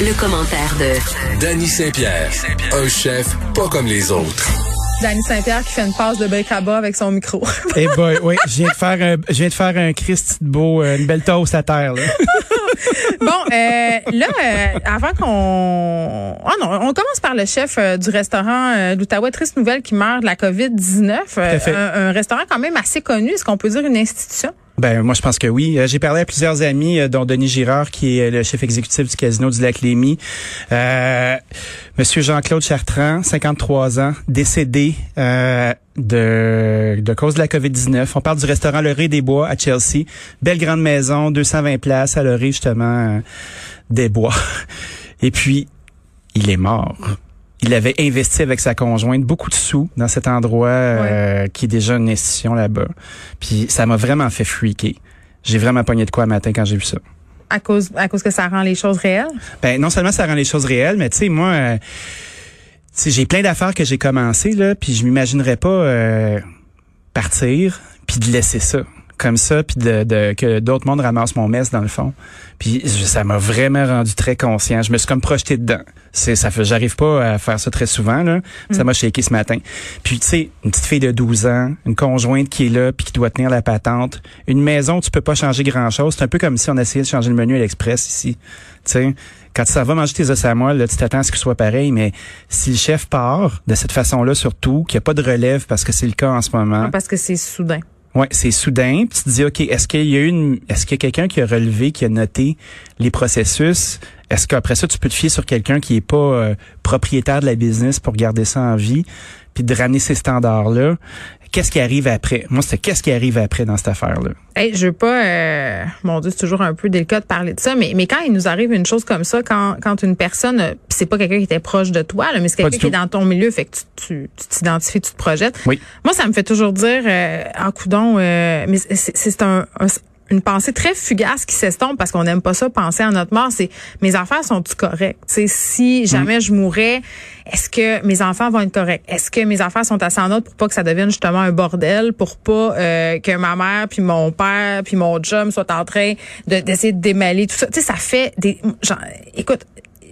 Le, commentaire de Danny Saint-Pierre, un chef pas comme les autres. Danny Saint-Pierre qui fait une passe de bec à bas avec son micro. Eh boy, oui, je viens de faire un, je viens de faire un Christ de beau, euh, une belle toast à terre. Là. bon, euh, là, euh, avant qu'on, oh non, on commence par le chef euh, du restaurant euh, d'Outaouais, triste nouvelle qui meurt de la COVID 19. Un, un restaurant quand même assez connu, est-ce qu'on peut dire une institution? Ben moi je pense que oui. Euh, j'ai parlé à plusieurs amis, euh, dont Denis Girard, qui est le chef exécutif du casino du Lac Lémy. Euh, Monsieur Jean-Claude Chartrand, 53 ans, décédé de, de cause de la COVID-19. On parle du restaurant Le Ré des Bois à Chelsea. Belle grande maison, 220 places à Le Ré, justement, des Bois. Et puis, il est mort il avait investi avec sa conjointe beaucoup de sous dans cet endroit euh, qui est déjà une institution là-bas. Puis ça m'a vraiment fait freaker. J'ai vraiment pogné de quoi matin quand j'ai vu ça. À cause à cause que ça rend les choses réelles? Ben non seulement ça rend les choses réelles, mais tu sais moi euh, j'ai plein d'affaires que j'ai commencé là, puis je m'imaginerais pas euh, partir puis de laisser ça comme ça, puis de, de, que d'autres mondes ramassent mon mess dans le fond. Puis ça m'a vraiment rendu très conscient. Je me suis comme projeté dedans. C'est ça fait, j'arrive pas à faire ça très souvent là. Ça mm. m'a shaké ce matin. Puis tu sais, une petite fille de 12 ans, une conjointe qui est là puis qui doit tenir la patente, une maison tu peux pas changer grand chose. C'est un peu comme si on essayait de changer le menu à l'express ici. Tu sais, quand tu vas manger tes os à moelle, là, tu t'attends à ce que ce soit pareil, mais si le chef part de cette façon-là, surtout, qu'il n'y a pas de relève parce que c'est le cas en ce moment. Parce que c'est soudain. Ouais, c'est soudain. Puis tu te dis, ok, est-ce qu'il y a une, est-ce qu'il y a quelqu'un qui a relevé, qui a noté les processus? Est-ce qu'après ça, tu peux te fier sur quelqu'un qui est pas euh, propriétaire de la business pour garder ça en vie, puis de ramener ces standards-là? Qu'est-ce qui arrive après? Moi, c'est qu'est-ce qui arrive après dans cette affaire-là? Hey, je veux pas, euh, mon Dieu, c'est toujours un peu délicat de parler de ça, mais, mais quand il nous arrive une chose comme ça, quand, quand une personne, euh, c'est pas quelqu'un qui était proche de toi, là, mais c'est quelqu'un qui est dans ton milieu, fait que tu t'identifies, tu, tu, te projettes. Oui. Moi, ça me fait toujours dire, euh, en coudon, euh, mais c'est un, une pensée très fugace qui s'estompe parce qu'on n'aime pas ça penser à notre mort c'est mes affaires sont-tu correctes? Si jamais mm. je mourrais est-ce que mes enfants vont être corrects? Est-ce que mes affaires sont assez en ordre pour pas que ça devienne justement un bordel pour pas euh, que ma mère puis mon père puis mon chum soient en train d'essayer de, démêler tout ça? Tu sais ça fait des genre, écoute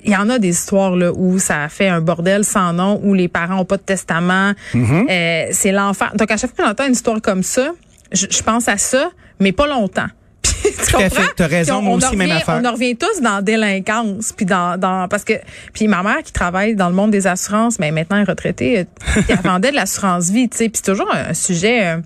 il y en a des histoires là où ça fait un bordel sans nom où les parents ont pas de testament. Mm-hmm. euh, c'est l'enfant donc à chaque fois qu'on entend une histoire comme ça je, pense à ça, mais pas longtemps. tu Tout à fait. T'as raison, moi aussi, même affaire. On en revient tous dans délinquance, puis dans, dans, parce que, puis ma mère qui travaille dans le monde des assurances, mais maintenant elle est retraitée, elle vendait de l'assurance vie, tu sais, puis c'est toujours un, sujet euh,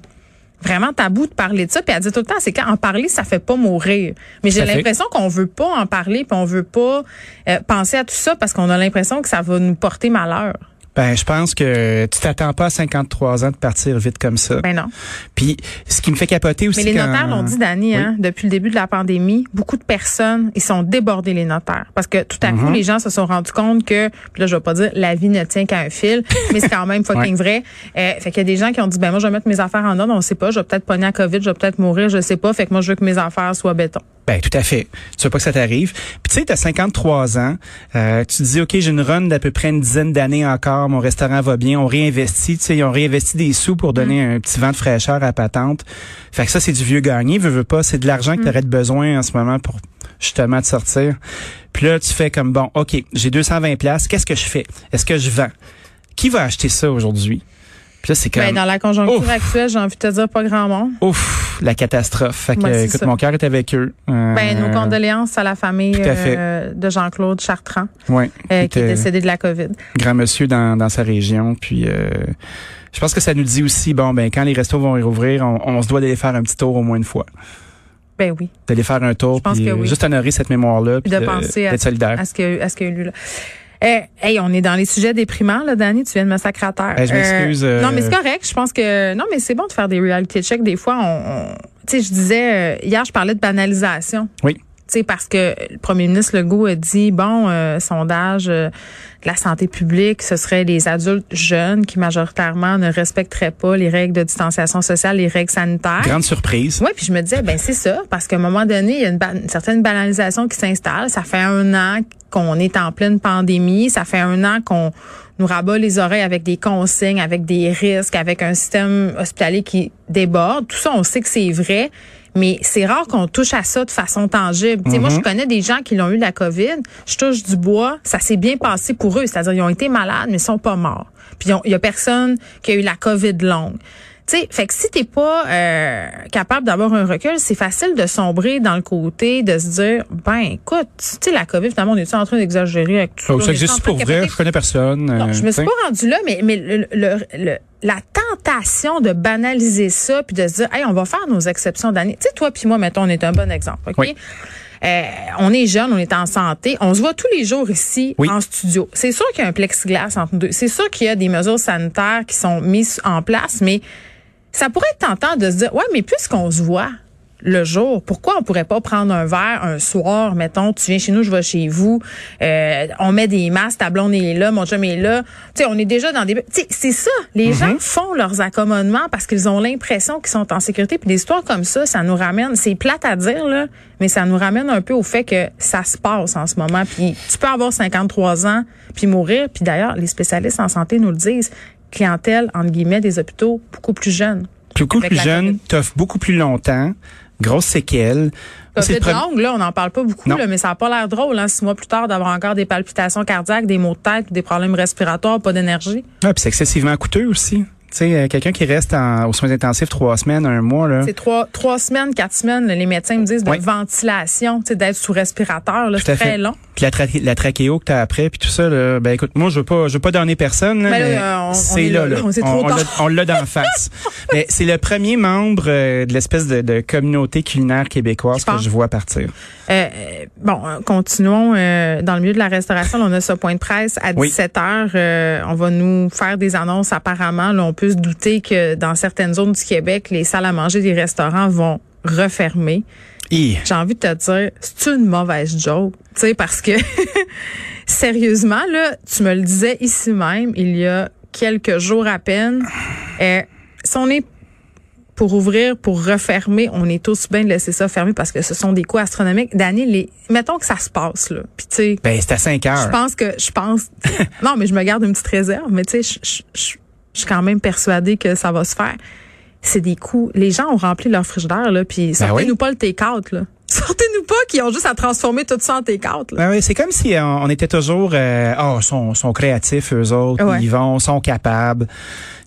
vraiment tabou de parler de ça, puis elle dit tout le temps, c'est quand en parler, ça fait pas mourir. Mais j'ai l'impression qu'on veut pas en parler, puis on veut pas euh, penser à tout ça parce qu'on a l'impression que ça va nous porter malheur. Ben, je pense que tu t'attends pas à 53 ans de partir vite comme ça. Ben non. Puis, ce qui me fait capoter aussi. Mais les notaires l'ont dit, Dani, hein, depuis le début de la pandémie, beaucoup de personnes, ils sont débordés, les notaires. Parce que tout à coup, mhm. les gens se sont rendus compte que, puis là, je vais pas dire, la vie ne tient qu'à un fil, mais c'est quand même fucking vrai. Euh, fait qu'il y a des gens qui ont dit, ben moi, je vais mettre mes affaires en ordre, on sait pas, je vais peut-être pogner à COVID, je vais peut-être mourir, je sais pas. Fait que moi, je veux que mes affaires soient béton. Ben tout à fait. Tu veux pas que ça t'arrive? Puis tu sais, tu as 53 ans, euh, tu te dis OK, j'ai une run d'à peu près une dizaine d'années encore, mon restaurant va bien, on réinvestit, tu sais, ils ont réinvesti des sous pour donner mm. un petit vent de fraîcheur à patente. Fait que ça c'est du vieux gagné, veux, veux pas, c'est de l'argent que mm. tu aurais besoin en ce moment pour justement te sortir. Puis là, tu fais comme bon, OK, j'ai 220 places, qu'est-ce que je fais? Est-ce que je vends? Qui va acheter ça aujourd'hui? C'est ben, dans la conjoncture actuelle, j'ai envie de te dire pas grand monde. Ouf, la catastrophe. Fait que, écoute, mon cœur est avec eux. Euh, ben, nos condoléances à la famille euh, de Jean-Claude Chartrand, ouais, euh, qui est décédé de la COVID. Grand monsieur dans, dans sa région, puis je pense que ça nous dit aussi, bon, ben quand les restos vont rouvrir, on, on se doit d'aller faire un petit tour au moins une fois. Ben oui. D'aller faire un tour, puis juste honorer cette mémoire-là, puis de, penser à, solidaire. à ce qu'il a, a eu là. Eh, hey, on est dans les sujets déprimants, là, Danny. Tu viens de me sacrer à terre. Eh, je m'excuse. Euh, non, mais c'est correct. Je pense que non, mais c'est bon de faire des reality checks. Des fois, on, tu sais, je disais euh, hier, je parlais de banalisation. Oui parce que le premier ministre Legault a dit, bon, euh, sondage de la santé publique, ce serait les adultes jeunes qui majoritairement ne respecteraient pas les règles de distanciation sociale, les règles sanitaires. Grande surprise. Oui, puis je me disais, ben c'est ça, parce qu'à un moment donné, il y a une, une certaine banalisation qui s'installe. Ça fait un an qu'on est en pleine pandémie. Ça fait un an qu'on nous rabat les oreilles avec des consignes, avec des risques, avec un système hospitalier qui déborde. Tout ça, on sait que c'est vrai. Mais c'est rare qu'on touche à ça de façon tangible. Moi, je connais des gens qui l'ont eu la COVID. Je touche du bois. Ça s'est bien passé pour eux. C'est-à-dire, ils ont été malades, mais ils sont pas morts. Puis, il y a personne qui a eu la COVID longue. Tu sais, fait que si t'es pas euh, capable d'avoir un recul, c'est facile de sombrer dans le côté de se dire, ben écoute, tu sais, la COVID, finalement, on est en train d'exagérer avec tout Oh, ça? existe pour vrai, je connais personne. Non, euh, je me suis t'sais. pas rendue là, mais, mais le, le- le- la tentation de banaliser ça puis de se dire, hey, on va faire nos exceptions d'année. Tu sais, toi puis moi, mettons, on est un bon exemple, OK? Oui. Euh, on est jeune, on est en santé, on se voit tous les jours ici Oui. en studio. C'est sûr qu'il y a un plexiglas entre nous deux. C'est sûr qu'il y a des mesures sanitaires qui sont mises en place, mais ça pourrait être tentant de se dire, ouais, mais puisqu'on se voit le jour, pourquoi on pourrait pas prendre un verre un soir, mettons, tu viens chez nous, je vais chez vous, euh, on met des masques, ta blonde est là, mon chum est là, tu sais, on est déjà dans des... Tu sais, c'est ça, les gens font leurs accommodements parce qu'ils ont l'impression qu'ils sont en sécurité, puis des histoires comme ça, ça nous ramène, c'est plate à dire, là, mais ça nous ramène un peu au fait que ça se passe en ce moment, puis tu peux avoir 53 ans, puis mourir, puis d'ailleurs, les spécialistes en santé nous le disent, clientèle, entre guillemets, des hôpitaux beaucoup plus jeunes. Beaucoup plus jeune, t'offres beaucoup plus longtemps, grosses séquelles. C'est COVID premier- longue, là, on n'en parle pas beaucoup, là, mais ça n'a pas l'air drôle, hein, six mois plus tard, d'avoir encore des palpitations cardiaques, des maux de tête, des problèmes respiratoires, pas d'énergie. Ah, puis c'est excessivement coûteux aussi. Tu sais, euh, quelqu'un qui reste en, aux soins intensifs trois semaines, un mois, là. C'est trois, trois semaines, quatre semaines, là, les médecins me disent de Oui. ventilation, tu sais, d'être sous respirateur, là, c'est très fait. long. Puis la, tra- la trachéo que t'as après, puis tout ça, là, ben écoute, moi je veux pas, je veux pas donner personne. là, Mais là, mais euh, c'est est là, là, on, l'a- d'en face. mais c'est le premier membre euh, de l'espèce de, de communauté culinaire québécoise que je vois partir. Euh, bon, euh, continuons euh, dans le milieu de la restauration. On a ce point de presse à Oui. 17 heures. Euh, on va nous faire des annonces apparemment. Là, on peut se douter que dans certaines zones du Québec, les salles à manger des restaurants vont refermer. J'ai envie de te dire, c'est une mauvaise joke, tu sais, parce que sérieusement là, tu me le disais ici même il y a quelques jours à peine. Euh, si on est pour ouvrir, pour refermer, on est tous bien de laisser ça fermer parce que ce sont des coûts astronomiques. Dani, les, mettons que ça se passe là, puis tu sais, Ben c'est à 5 heures. je pense que je pense non mais je me garde une petite réserve mais tu sais je, je, je- je suis quand même persuadée que ça va se faire. C'est des coûts. Les gens ont rempli leur frigidaire là puis Ben sortez-nous oui. pas le take-out là sortez-nous pas qu'ils ont juste à transformer tout ça en take-out là. Ben oui, c'est comme si euh, on, était toujours, euh, oh, sont, sont créatifs eux autres, Ouais. ils vont, sont capables.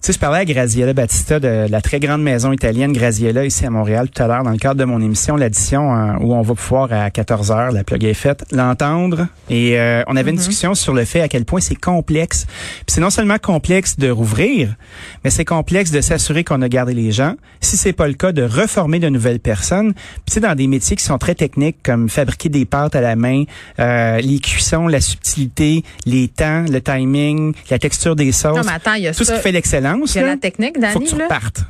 Tu sais, je parlais à Graziella Battista de la très grande maison italienne Graziella ici à Montréal tout à l'heure dans le cadre de mon émission, l'addition euh, où on va pouvoir à 14 heures, la plug est faite, l'entendre. Et euh, on avait une discussion sur le fait à quel point c'est complexe. Puis c'est non seulement complexe de rouvrir, mais c'est complexe de s'assurer qu'on a gardé les gens. Si c'est pas le cas, de reformer de nouvelles personnes. Puis sais, dans des métiers qui sont très techniques comme fabriquer des pâtes à la main, euh, les cuissons, la subtilité, les temps, le timing, la texture des sauces, non mais attends il y a tout ce qui fait l'excellence. il y a là, la technique faut que tu là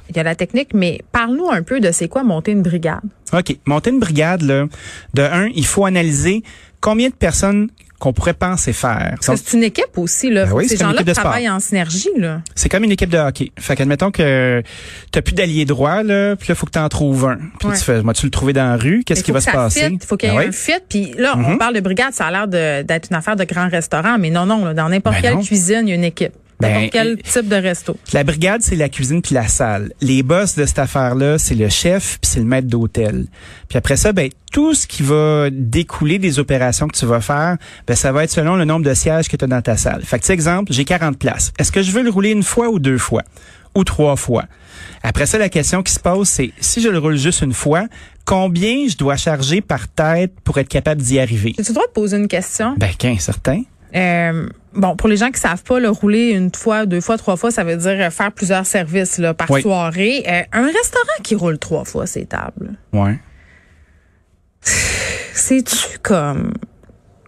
il y a la technique mais parle-nous un peu de c'est quoi monter une brigade OK. Monter une brigade, là, de un, il faut analyser combien de personnes qu'on pourrait penser faire. parce que c'est une équipe aussi là Ben oui, ces c'est une gens-là équipe de sport. travaillent en synergie là C'est comme une équipe de hockey. Fait qu'admettons que t'as plus d'alliés droits, là, puis là, faut que t'en trouves un. Puis Ouais. tu fais, moi, tu le trouver dans la rue, qu'est-ce qui va se passer? fit, Il faut qu'il y ait Ben un oui. fit. Puis là, on Mhm. parle de brigade, ça a l'air d'être une affaire de grand restaurant, mais non, non, là, dans n'importe Ben quelle non. cuisine, il y a une équipe. Ben, quel type de resto. La brigade, c'est la cuisine puis la salle. Les boss de cette affaire-là, c'est le chef puis c'est le maître d'hôtel. Puis après ça, ben tout ce qui va découler des opérations que tu vas faire, ben ça va être selon le nombre de sièges que tu as dans ta salle. Fait que, tu exemple, j'ai 40 places. Est-ce que je veux le rouler une fois ou deux fois? Ou trois fois? Après ça, la question qui se pose, c'est si je le roule juste une fois, combien je dois charger par tête pour être capable d'y arriver? J'ai-tu le droit de poser une question? Ben, 15 certain. Euh, bon, pour les gens qui savent pas, le rouler une fois, deux fois, trois fois, ça veut dire euh, faire plusieurs services là, par Oui. soirée. Euh, un restaurant qui roule trois fois ses tables, Ouais. c'est-tu comme...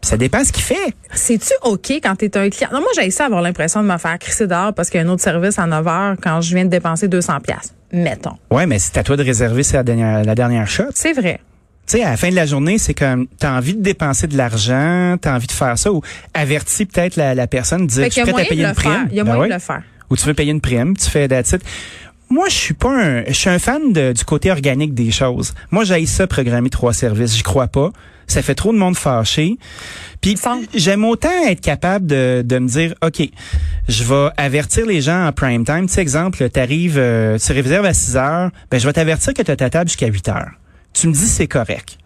Ça dépend ce qu'il fait. C'est-tu OK quand tu es un client? Non, moi, j'ai ça avoir l'impression de me faire crisser dehors parce qu'il y a un autre service à 9 heures quand je viens de dépenser 200 pièces. Mettons. Ouais, mais c'est à toi de réserver c'est la dernière, la dernière shot. C'est vrai. Tu sais, à la fin de la journée, c'est comme, t'as envie de dépenser de l'argent, t'as envie de faire ça, ou avertis peut-être la, la personne, dire, je suis prête à payer une prime. Il y a Ben moyen de le faire. Ou tu veux payer une prime, tu fais it. Moi, je suis pas un, je suis un fan de- du côté organique des choses. Moi, j'ai ça programmer trois services. J'y crois pas. Ça fait trop de monde fâché. Puis j'aime autant être capable de, de me dire, OK, je vais avertir les gens en prime time. Tu sais, exemple, t'arrives, euh, tu réserves à 6 heures, ben je vais t'avertir que tu as ta table jusqu'à 8 heures. Tu me dis c'est correct.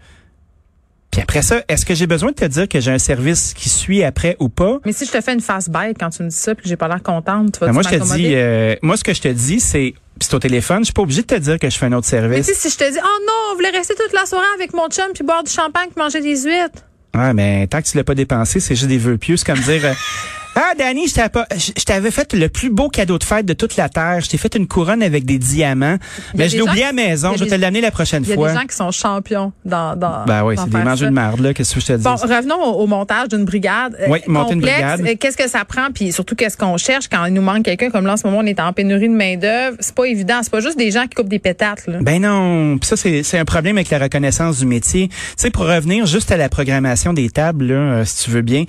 Puis après ça, est-ce que j'ai besoin de te dire que j'ai un service qui suit après ou pas? Mais si je te fais une fast bite quand tu me dis ça puis que j'ai pas l'air contente, tu vas Ben, moi, je te dis, euh, moi, ce que je te dis, c'est, puis c'est au téléphone, je suis pas obligé de te dire que je fais un autre Mais service. tu sais, si je te dis, oh non, on voulait rester toute la soirée avec mon chum puis boire du champagne puis manger des huîtres. Ouais, mais tant que tu l'as pas dépensé, c'est juste des vœux pieux. C'est comme dire, euh, ah, Danny, je t'avais pas- je je t'avais fait le plus beau cadeau de fête de toute la terre. Je t'ai fait une couronne avec des diamants. Mais je l'ai oublié à la maison. Je vais te l'amener la prochaine Il y a fois. des gens qui sont champions dans dans Ben oui, c'est des mangeux de marde, là. Qu'est-ce que je te dis? Bon, revenons au, au montage d'une brigade. euh, Oui, monter une brigade. Euh, Qu'est-ce que ça prend, puis surtout qu'est-ce qu'on cherche quand il nous manque quelqu'un, comme là en ce moment on est en pénurie de main d'œuvre. C'est pas évident, c'est pas juste des gens qui coupent des pétates. Là. Ben non, Puis ça c'est c'est un problème avec la reconnaissance du métier. Tu sais pour revenir juste à la programmation des tables là, euh, si tu veux bien.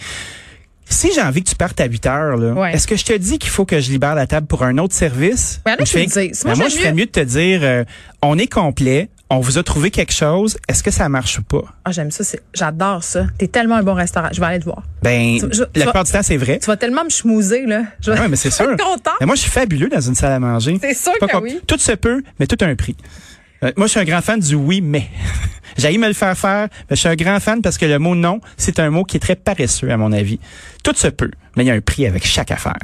Si j'ai envie que tu partes à 8 heures, là, Ouais. est-ce que je te dis qu'il faut que je libère la table pour un autre service? Ben, là, je fais-. Moi, je ferais mieux- de te dire, euh, on est complet, on vous a trouvé quelque chose, est-ce que ça marche ou pas? Ah, j'aime ça, j'adore ça. T'es tellement un bon restaurant. Je vais aller te voir. Ben, Tu- je- tu la plupart du temps, c'est vrai. Tu vas tellement me schmouser, là. Je vais Ouais, mais c'est sûr. content. Mais moi, je suis fabuleux dans une salle à manger. C'est sûr que oui. Tout se peut, mais tout a un prix. Euh, moi, je suis un grand fan du oui, mais. J'ai me le faire faire, mais je suis un grand fan parce que le mot non, c'est un mot qui est très paresseux, à mon avis. Tout se peut, mais il y a un prix avec chaque affaire.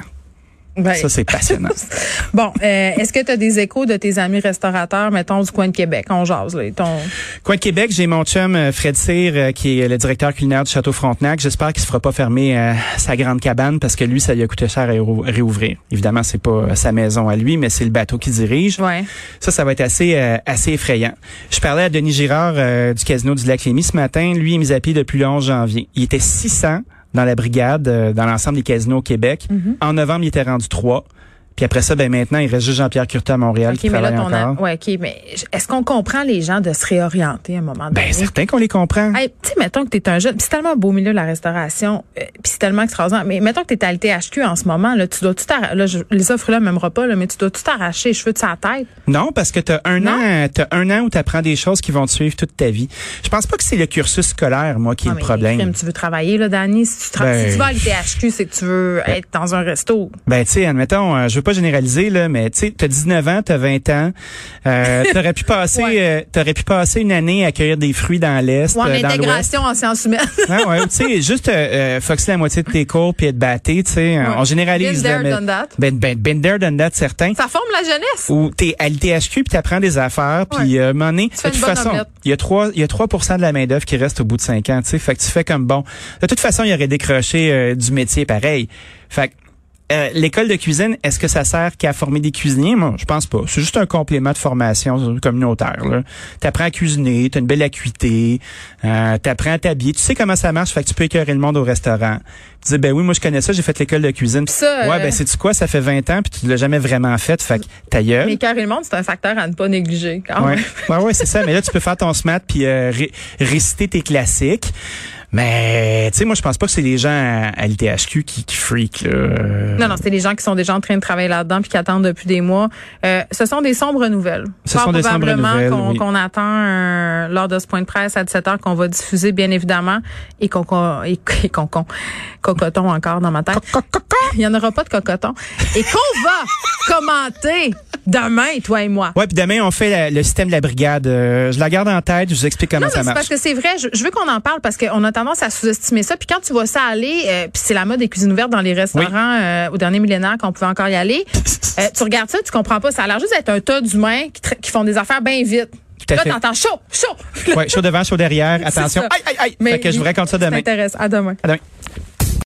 Ben, Ça, c'est passionnant. bon, euh, est-ce que tu as des échos de tes amis restaurateurs, mettons, du coin de Québec? On jase, là. Ton... Coin de Québec, j'ai mon chum euh, Fred Cyr, euh, qui est le directeur culinaire du Château Frontenac. J'espère qu'il se fera pas fermer euh, sa grande cabane parce que lui, ça lui a coûté cher à ré- réouvrir. Évidemment, c'est pas sa maison à lui, mais c'est le bateau qui dirige. Ouais. Ça, ça va être assez euh, assez effrayant. Je parlais à Denis Girard euh, du Casino du Lac-Lémy ce matin. Lui, il est mis à pied depuis le 11 janvier. Il était 600 dans la brigade, euh, dans l'ensemble des casinos au Québec. Mm-hmm. En novembre, il était rendu 3. Puis après ça, ben maintenant, il reste juste Jean-Pierre Curtin à Montréal OK, qui mais là, a- ouais, OK, mais est-ce qu'on comprend les gens de se réorienter à un moment donné? Ben, certain qu'on les comprend. Hey, tu sais, mettons que tu es un jeune, puis c'est tellement beau milieu la restauration, euh, puis c'est tellement extraordinaire. Mais mettons que tu es à l'THQ en ce moment, là, tu dois tout t'arracher. Là, je- les offres là m'aimeront pas, là, mais tu dois tout t'arracher les cheveux de sa tête. Non, parce que t'as un Non? an, t'as un an où t'apprends des choses qui vont te suivre toute ta vie. Je pense pas que c'est le cursus scolaire, moi, qui est Ah, le problème. tu veux travailler, là, Dani? Si tu, Ben, si tu vas à l'THQ, c'est que tu veux être dans un resto. Ben, tu sais, admettons, euh, je veux pas généraliser, là, mais tu sais, t'as 19 ans, t'as 20 ans, euh, t'aurais pu passer, Ouais. euh, t'aurais pu passer une année à cueillir des fruits dans l'Est, Ou en euh, dans intégration en sciences humaines. Ouais, ouais, tu sais, juste, euh, euh, foxer la moitié de tes cours puis être batté, tu sais, on généralise. Been là, there, mais- done that. Ben, ben, been there, done that, certain. Ça forme la jeunesse. Ou t'es à l'ITHQ puis t'apprends des affaires puis Ouais. euh, fais de toute façon, il y a 3 il y a 3 de la main d'œuvre qui reste au bout de 5 ans, tu sais, fait que tu fais comme bon. De toute façon, il y aurait décroché euh, du métier pareil. Fait que euh, l'école de cuisine, est-ce que ça sert qu'à former des cuisiniers? Moi, je pense pas. C'est juste un complément de formation communautaire. Tu apprends à cuisiner, tu as une belle acuité, euh, tu apprends à t'habiller. Tu sais comment ça marche, fait que tu peux écœurer le monde au restaurant. Tu dis, ben oui, moi je connais ça, j'ai fait l'école de cuisine. Ça, ouais, euh, ben c'est-tu quoi, ça fait 20 ans, puis tu l'as jamais vraiment fait, fait que ta gueule. Mais carrément, le monde, c'est un facteur à ne pas négliger. Quand Ouais, même. ouais, ouais, c'est ça. Mais là, tu peux faire ton SMAT puis euh, ré- réciter tes classiques. Mais, tu sais, moi, je pense pas que c'est les gens à, à l'ITHQ qui, qui freak, là. Non, non, c'est les gens qui sont déjà en train de travailler là-dedans puis qui attendent depuis des mois. Euh, ce sont des sombres nouvelles. Ce sont des sombres nouvelles, qu'on oui. qu'on attend euh, lors de ce point de presse à 17 h qu'on va diffuser, bien évidemment, et qu'on et, et qu'on qu'on- cocoton encore dans ma tête. Il y en aura pas de cocoton. Et qu'on va commenter demain, toi et moi. Ouais, puis demain, on fait la- le système de la brigade. Euh, je la garde en tête, je vous explique comment Non, ça marche. parce que c'est vrai. Je, je veux qu'on en parle parce qu'on a tendance à sous-estimer ça. Puis quand tu vois ça aller, euh, puis c'est la mode des cuisines ouvertes dans les restaurants euh, au dernier millénaire qu'on pouvait encore y aller. tu regardes ça, tu comprends pas. Ça a l'air juste d'être un tas d'humains qui, qui font des affaires bien vite. Tout à Là, t'entends chaud, chaud. Ouais, chaud devant, chaud derrière. Attention. Aïe, aïe, aïe. Mais fait que je vous raconte ça ça demain. t'intéresse. À demain. À demain.